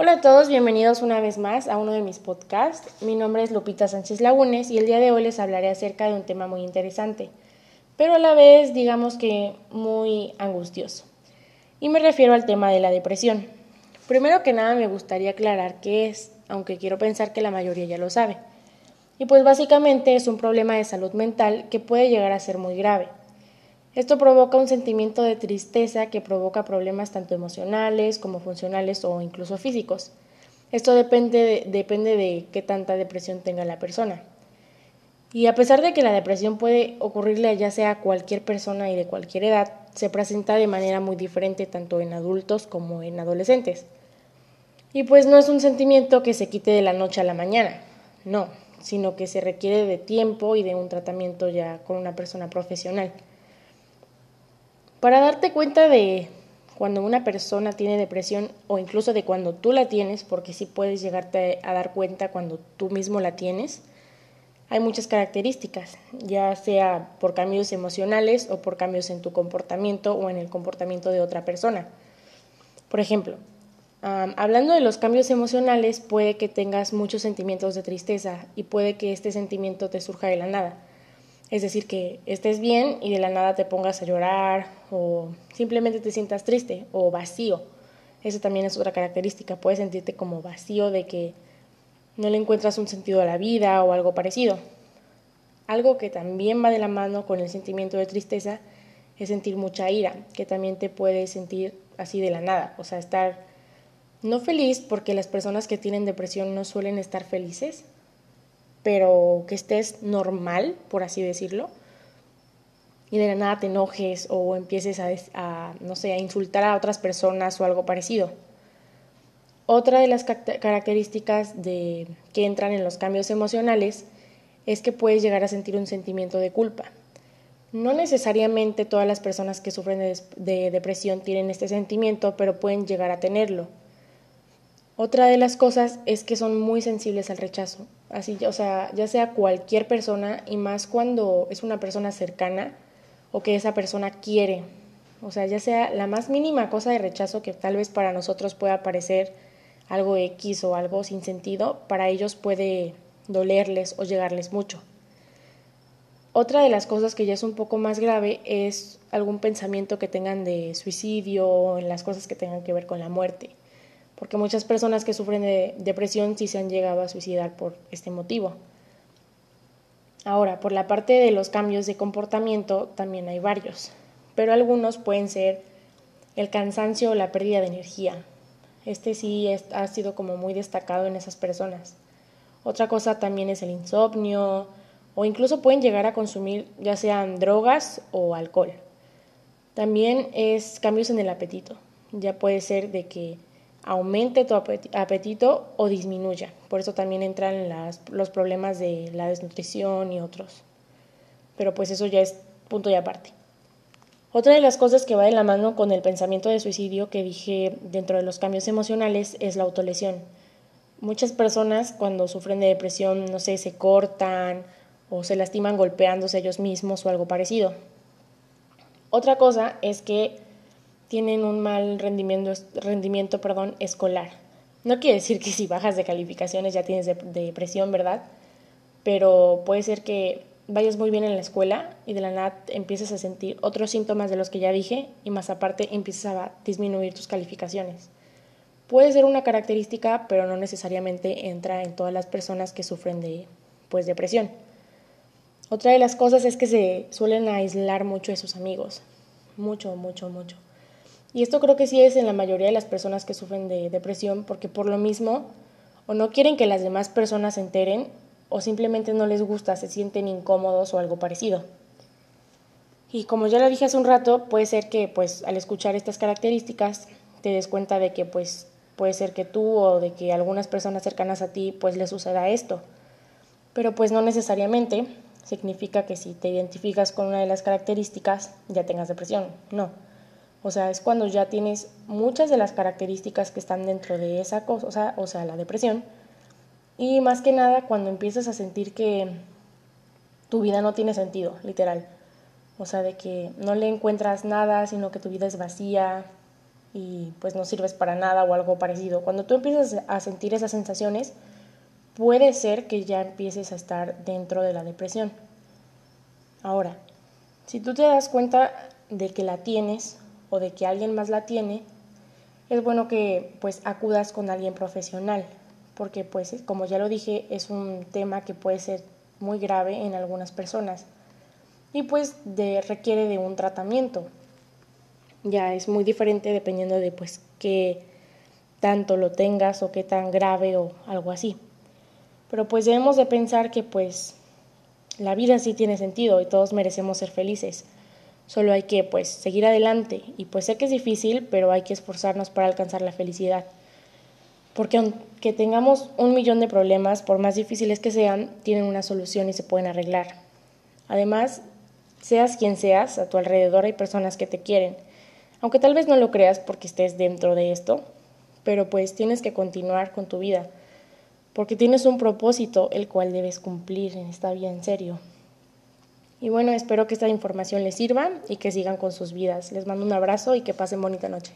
Hola a todos, bienvenidos una vez más a uno de mis podcasts. Mi nombre es Lupita Sánchez Lagunes y el día de hoy les hablaré acerca de un tema muy interesante, pero a la vez digamos que muy angustioso. Y me refiero al tema de la depresión. Primero que nada me gustaría aclarar qué es, aunque quiero pensar que la mayoría ya lo sabe. Y pues básicamente es un problema de salud mental que puede llegar a ser muy grave. Esto provoca un sentimiento de tristeza que provoca problemas tanto emocionales como funcionales o incluso físicos. Esto depende de, depende de qué tanta depresión tenga la persona. Y a pesar de que la depresión puede ocurrirle ya sea a cualquier persona y de cualquier edad, se presenta de manera muy diferente tanto en adultos como en adolescentes. Y pues no es un sentimiento que se quite de la noche a la mañana, no, sino que se requiere de tiempo y de un tratamiento ya con una persona profesional. Para darte cuenta de cuando una persona tiene depresión o incluso de cuando tú la tienes, porque sí puedes llegarte a dar cuenta cuando tú mismo la tienes, hay muchas características, ya sea por cambios emocionales o por cambios en tu comportamiento o en el comportamiento de otra persona. Por ejemplo, hablando de los cambios emocionales, puede que tengas muchos sentimientos de tristeza y puede que este sentimiento te surja de la nada. Es decir, que estés bien y de la nada te pongas a llorar o simplemente te sientas triste o vacío. Eso también es otra característica. Puedes sentirte como vacío de que no le encuentras un sentido a la vida o algo parecido. Algo que también va de la mano con el sentimiento de tristeza es sentir mucha ira, que también te puedes sentir así de la nada. O sea, estar no feliz porque las personas que tienen depresión no suelen estar felices, pero que estés normal, por así decirlo, y de la nada te enojes o empieces a, no sé, a insultar a otras personas o algo parecido. Otra de las características de, que entran en los cambios emocionales es que puedes llegar a sentir un sentimiento de culpa. No necesariamente todas las personas que sufren de depresión tienen este sentimiento, pero pueden llegar a tenerlo. Otra de las cosas es que son muy sensibles al rechazo. Así, o sea, ya sea cualquier persona y más cuando es una persona cercana o que esa persona quiere. O sea, ya sea la más mínima cosa de rechazo que tal vez para nosotros pueda parecer algo X o algo sin sentido, para ellos puede dolerles o llegarles mucho. Otra de las cosas que ya es un poco más grave es algún pensamiento que tengan de suicidio en las cosas que tengan que ver con la muerte porque muchas personas que sufren de depresión sí se han llegado a suicidar por este motivo. Ahora, por la parte de los cambios de comportamiento también hay varios, pero algunos pueden ser el cansancio o la pérdida de energía. Este sí ha sido como muy destacado en esas personas. Otra cosa también es el insomnio o incluso pueden llegar a consumir ya sean drogas o alcohol. También es cambios en el apetito. Ya puede ser de que aumente tu apetito o disminuya. Por eso también entran los problemas de la desnutrición y otros. Pero pues eso ya es punto y aparte. Otra de las cosas que va de la mano con el pensamiento de suicidio que dije dentro de los cambios emocionales es la autolesión. Muchas personas cuando sufren de depresión, no sé, se cortan o se lastiman golpeándose ellos mismos o algo parecido. Otra cosa es que tienen un mal rendimiento, rendimiento perdón, escolar. No quiere decir que si bajas de calificaciones ya tienes depresión, ¿verdad? Pero puede ser que vayas muy bien en la escuela y de la nada empieces a sentir otros síntomas de los que ya dije y más aparte empiezas a disminuir tus calificaciones. Puede ser una característica, pero no necesariamente entra en todas las personas que sufren de pues depresión. Otra de las cosas es que se suelen aislar mucho de sus amigos. Mucho, mucho, mucho. Y esto creo que sí es en la mayoría de las personas que sufren de depresión, porque por lo mismo o no quieren que las demás personas se enteren o simplemente no les gusta, se sienten incómodos o algo parecido. Y como ya lo dije hace un rato, puede ser que pues al escuchar estas características te des cuenta de que pues puede ser que tú o de que algunas personas cercanas a ti pues les suceda esto. Pero pues no necesariamente significa que si te identificas con una de las características ya tengas depresión, no. O sea, es cuando ya tienes muchas de las características que están dentro de esa cosa, o sea, la depresión. Y más que nada cuando empiezas a sentir que tu vida no tiene sentido, literal. O sea, de que no le encuentras nada, sino que tu vida es vacía y pues no sirves para nada o algo parecido. Cuando tú empiezas a sentir esas sensaciones, puede ser que ya empieces a estar dentro de la depresión. Ahora, si tú te das cuenta de que la tienes o de que alguien más la tiene, es bueno que pues acudas con alguien profesional, porque pues como ya lo dije, es un tema que puede ser muy grave en algunas personas y pues de, requiere de un tratamiento. Ya es muy diferente dependiendo de pues qué tanto lo tengas o qué tan grave o algo así. Pero pues debemos de pensar que pues la vida sí tiene sentido y todos merecemos ser felices. Solo hay que pues seguir adelante y pues sé que es difícil, pero hay que esforzarnos para alcanzar la felicidad. Porque aunque tengamos un millón de problemas, por más difíciles que sean, tienen una solución y se pueden arreglar. Además, seas quien seas, a tu alrededor hay personas que te quieren. Aunque tal vez no lo creas porque estés dentro de esto, pero pues tienes que continuar con tu vida, porque tienes un propósito el cual debes cumplir en esta vida en serio. Y bueno, espero que esta información les sirva y que sigan con sus vidas. Les mando un abrazo y que pasen bonita noche.